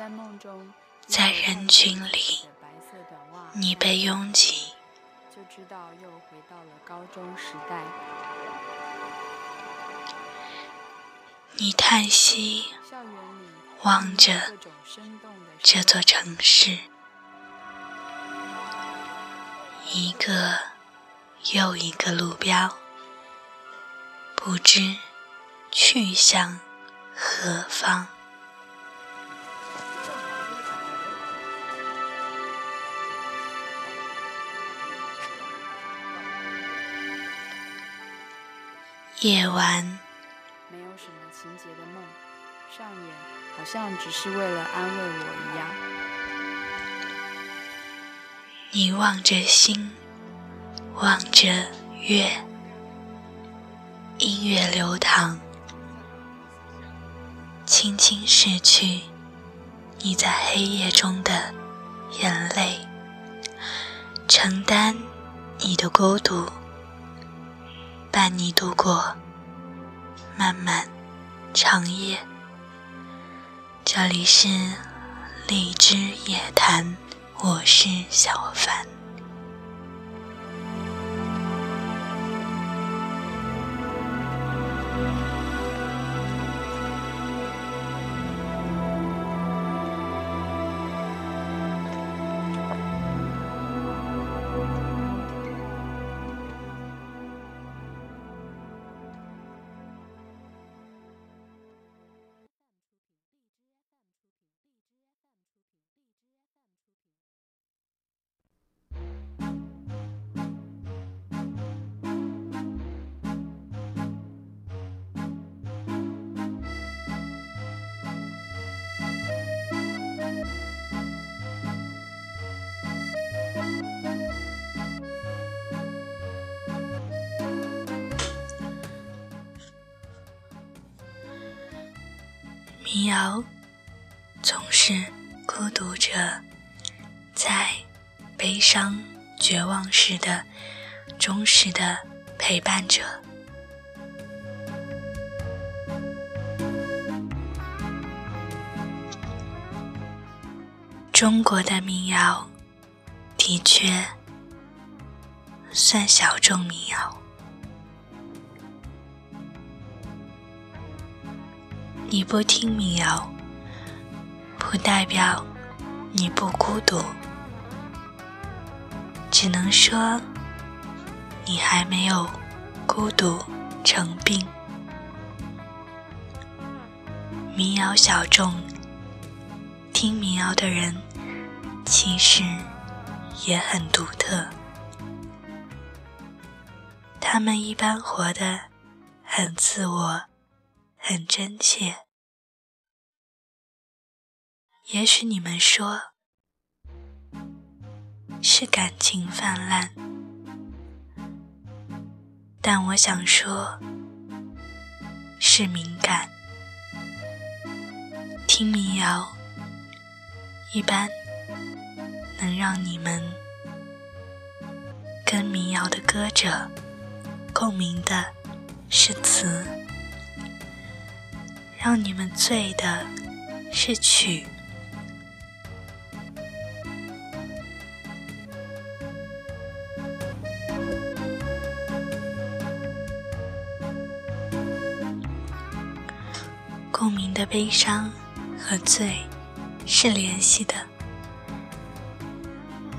在梦中，在人群里，你被拥挤，就知道又回到了高中时代。你叹息，望着这座城市，一个又一个路标，不知去向何方。夜晚，没有什么情节的梦上演，好像只是为了安慰我一样。你望着星，望着月，音乐流淌，轻轻拭去你在黑夜中的眼泪，承担你的孤独。伴你度过漫漫长夜。这里是荔枝夜谈，我是小凡。民谣总是孤独着，在悲伤、绝望时的忠实的陪伴者。中国的民谣的确算小众民谣。你不听民谣，不代表你不孤独，只能说你还没有孤独成病。民谣小众，听民谣的人其实也很独特，他们一般活得很自我。很真切，也许你们说是感情泛滥，但我想说是敏感。听民谣一般能让你们跟民谣的歌者共鸣的是词。让你们醉的是曲，共鸣的悲伤和醉是联系的。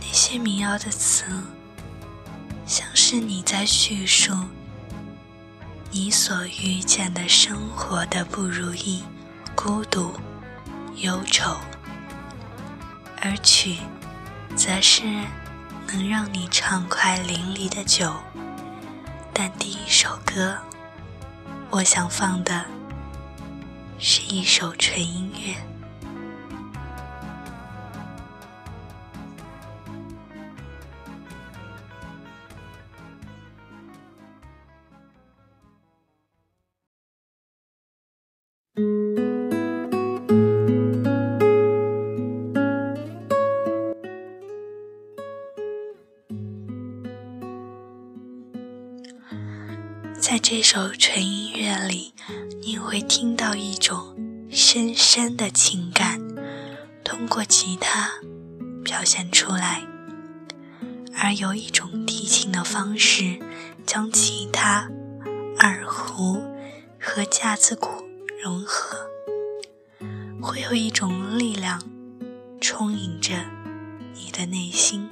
那些民谣的词，像是你在叙述。你所遇见的生活的不如意、孤独、忧愁，而曲，则是能让你畅快淋漓的酒。但第一首歌，我想放的是一首纯音乐。首纯音乐里，你会听到一种深深的情感，通过吉他表现出来，而有一种提琴的方式将吉他、二胡和架子鼓融合，会有一种力量充盈着你的内心。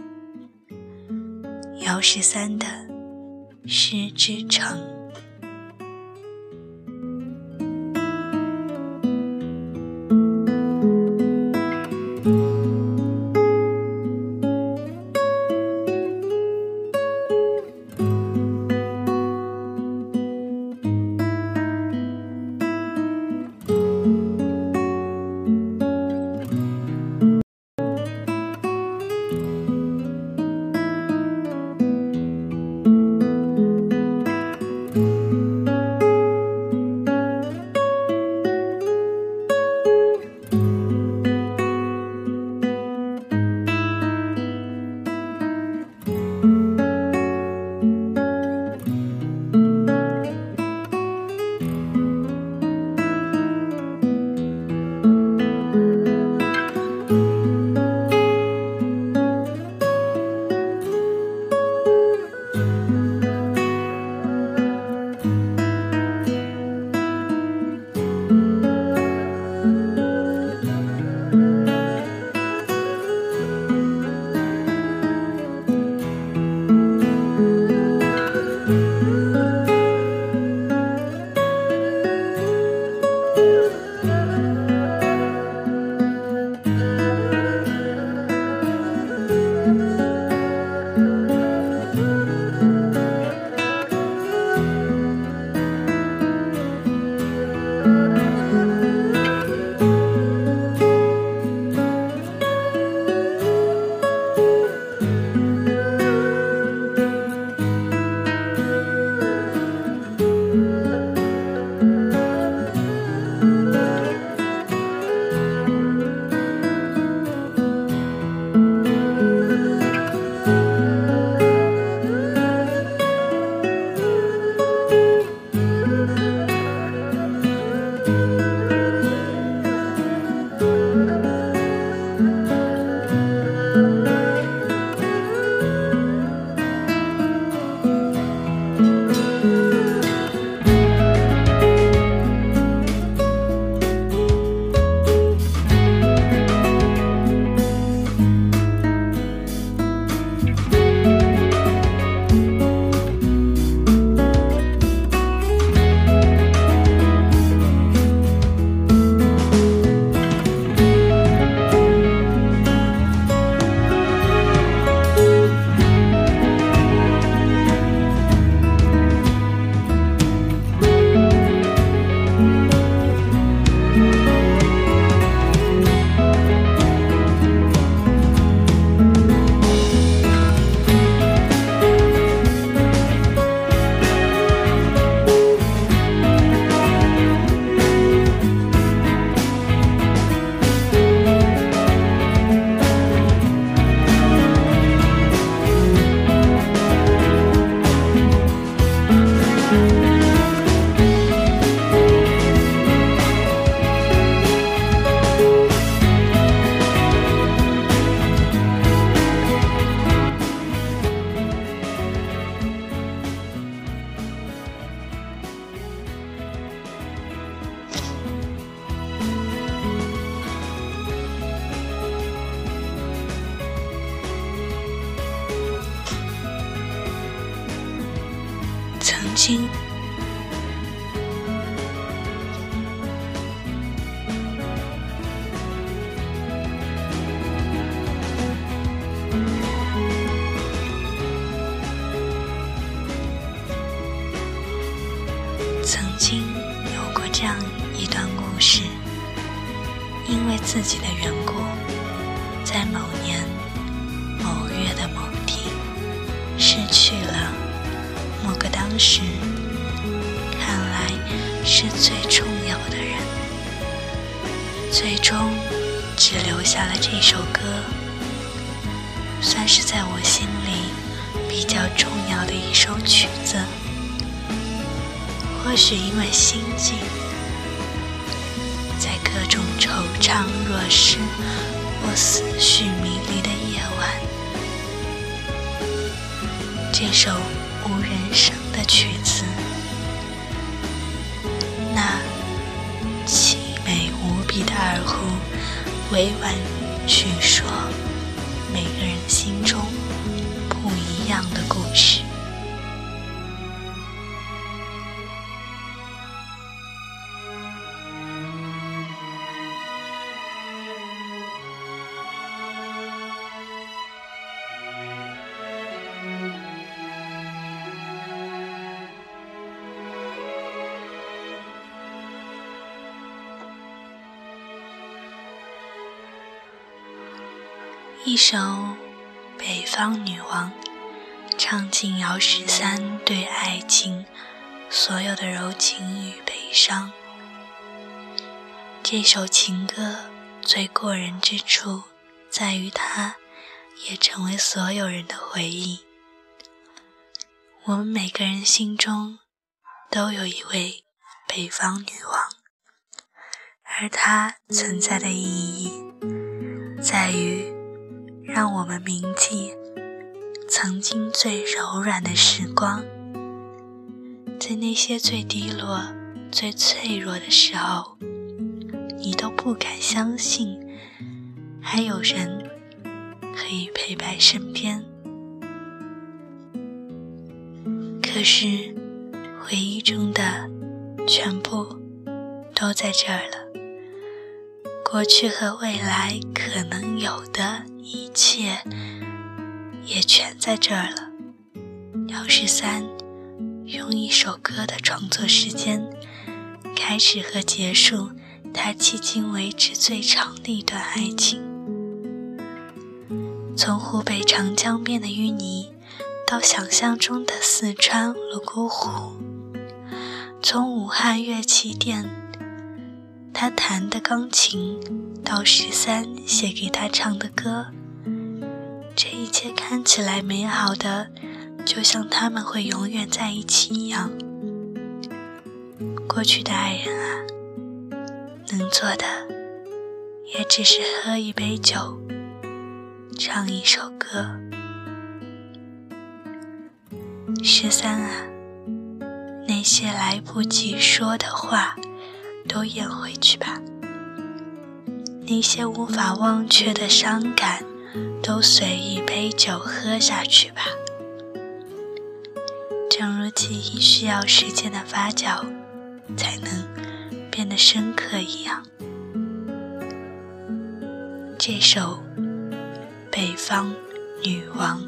姚十三的《诗之城》。心是最重要的人，最终只留下了这首歌，算是在我心里比较重要的一首曲子。或许因为心境，在各种惆怅若失或、思绪迷离的夜晚，这首无人声的曲子，委婉去一首《北方女王》，唱尽姚十三对爱情所有的柔情与悲伤。这首情歌最过人之处，在于它也成为所有人的回忆。我们每个人心中都有一位北方女王，而她存在的意义，在于。让我们铭记曾经最柔软的时光，在那些最低落、最脆弱的时候，你都不敢相信还有人可以陪伴身边。可是，回忆中的全部都在这儿了，过去和未来可能有的。一切也全在这儿了。姚十三用一首歌的创作时间，开始和结束他迄今为止最长的一段爱情。从湖北长江边的淤泥，到想象中的四川泸沽湖；从武汉乐器店，他弹的钢琴。到十三写给他唱的歌，这一切看起来美好的，就像他们会永远在一起一样。过去的爱人啊，能做的也只是喝一杯酒，唱一首歌。十三啊，那些来不及说的话，都咽回去吧。那些无法忘却的伤感，都随一杯酒喝下去吧。正如记忆需要时间的发酵，才能变得深刻一样。这首《北方女王》。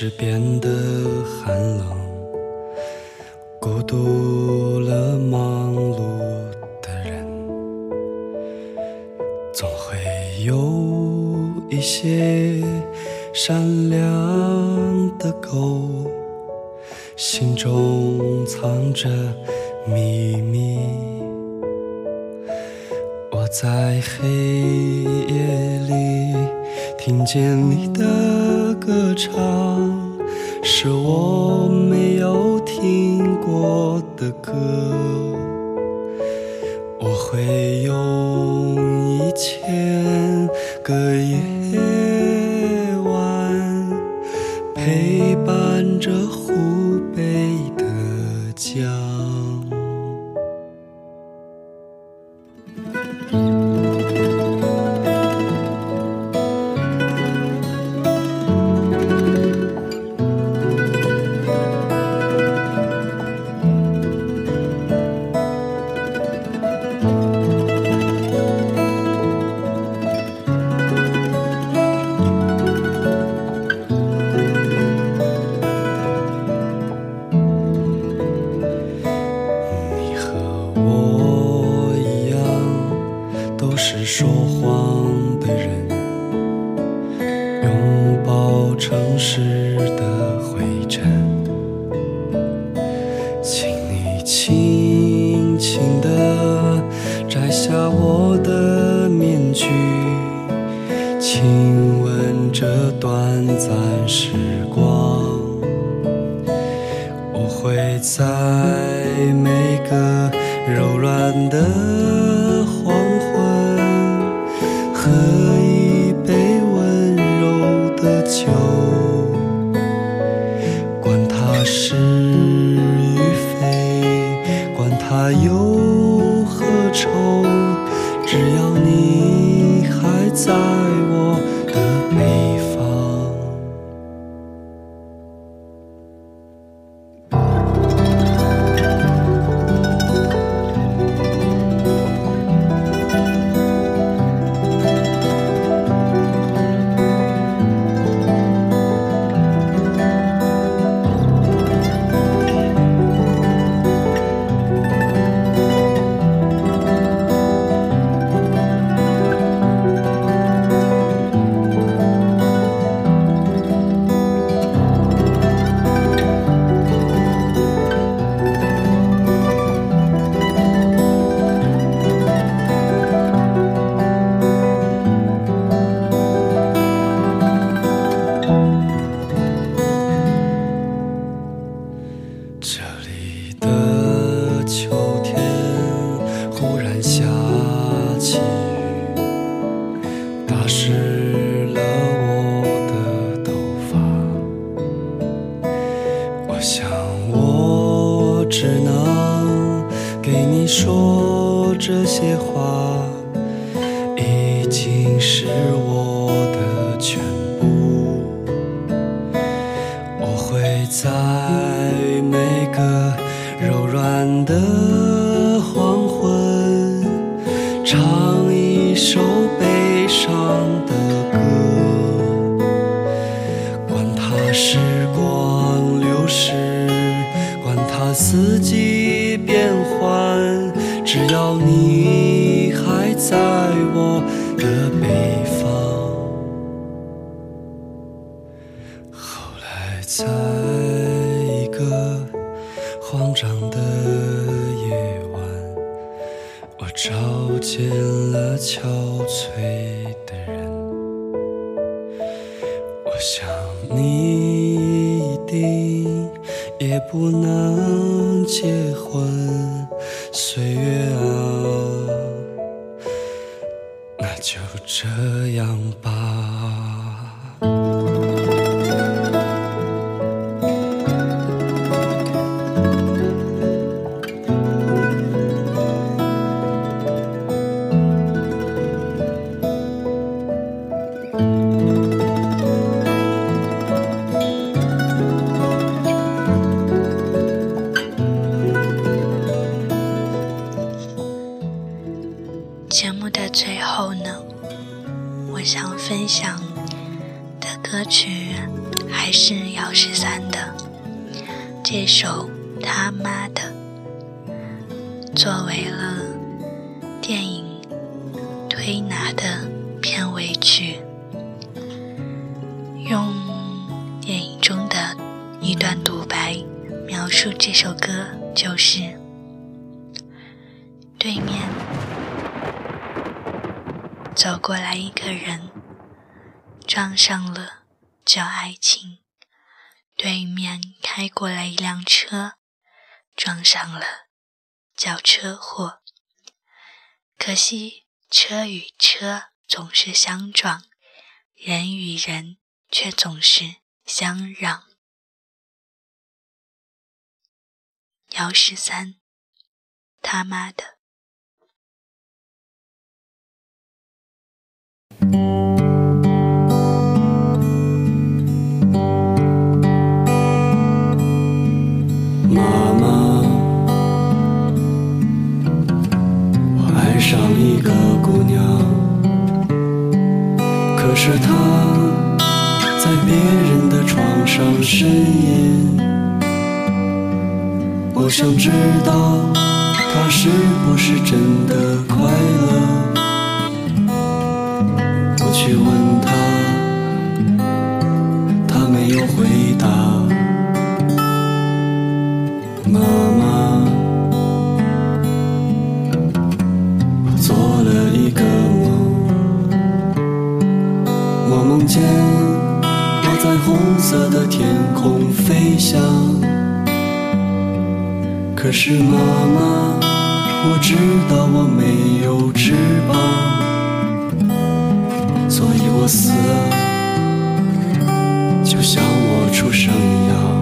是变得寒冷，孤独了忙碌的人，总会有一些善良的狗，心中藏着秘密。我在黑夜里。听见你的歌唱，是我没有听过的歌。我会用在每个柔软的也不能结婚，岁月啊，那就这样吧。电影《推拿》的片尾曲，用电影中的一段独白描述这首歌，就是对面。走过来一个人，撞上了叫爱情；对面开过来一辆车，撞上了叫车祸。可惜车与车总是相撞，人与人却总是相让。姚十三，他妈的！我想知道他是不是真的快乐。可是妈妈我知道我没有翅膀所以我死了就像我出生一样。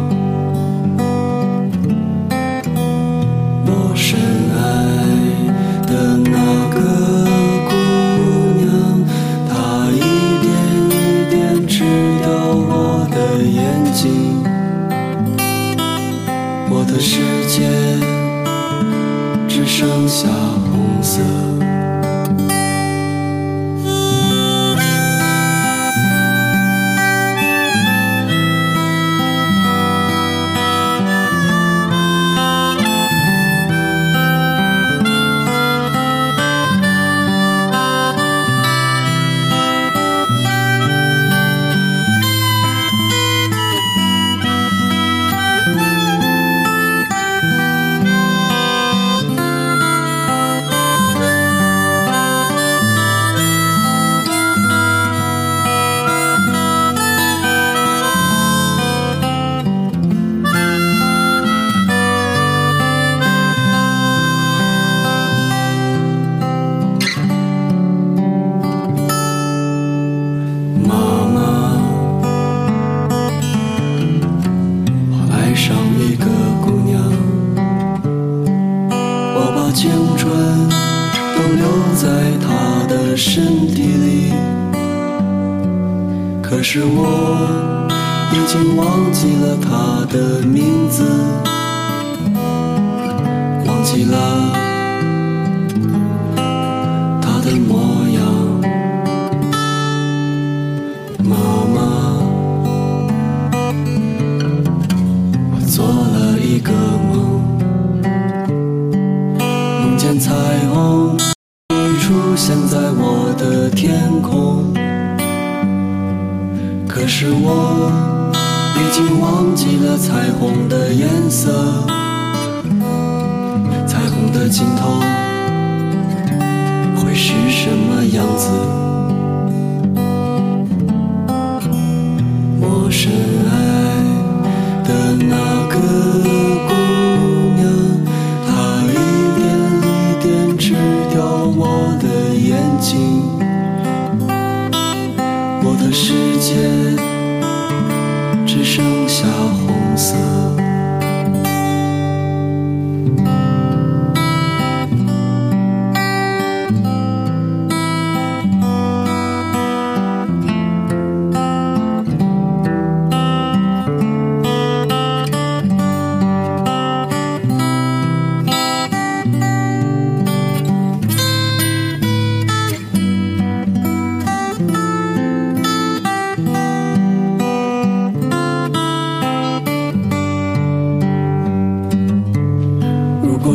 里，可是我已经忘记了他的名字，忘记了。love.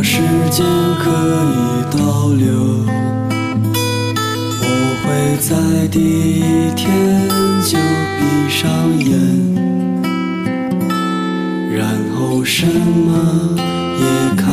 时间可以倒流。我会在第一天就闭上眼然后什么也看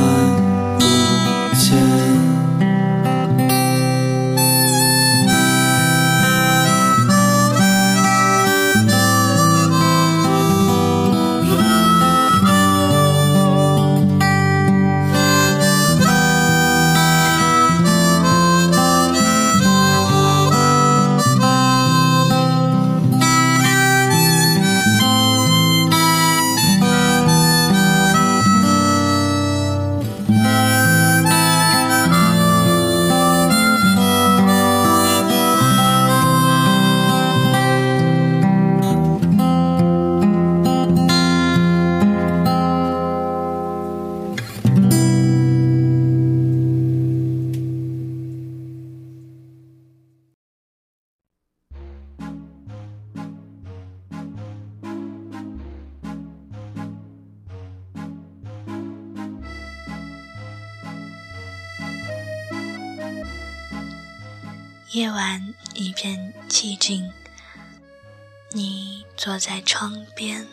我在窗边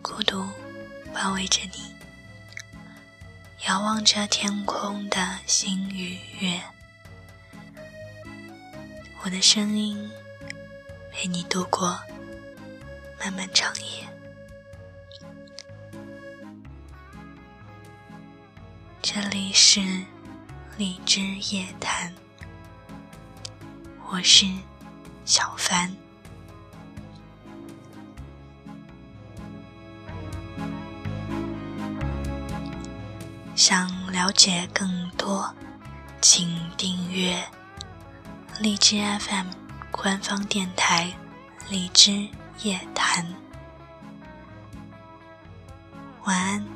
孤独包围着你遥望着天空的星与月。我的声音陪你度过漫漫长夜。这里是荔枝夜谈我是小凡。想了解更多，请订阅荔枝 FM 官方电台《荔枝夜谈》。晚安，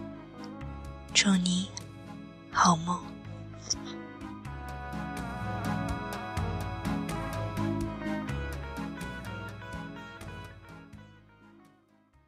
祝你好梦。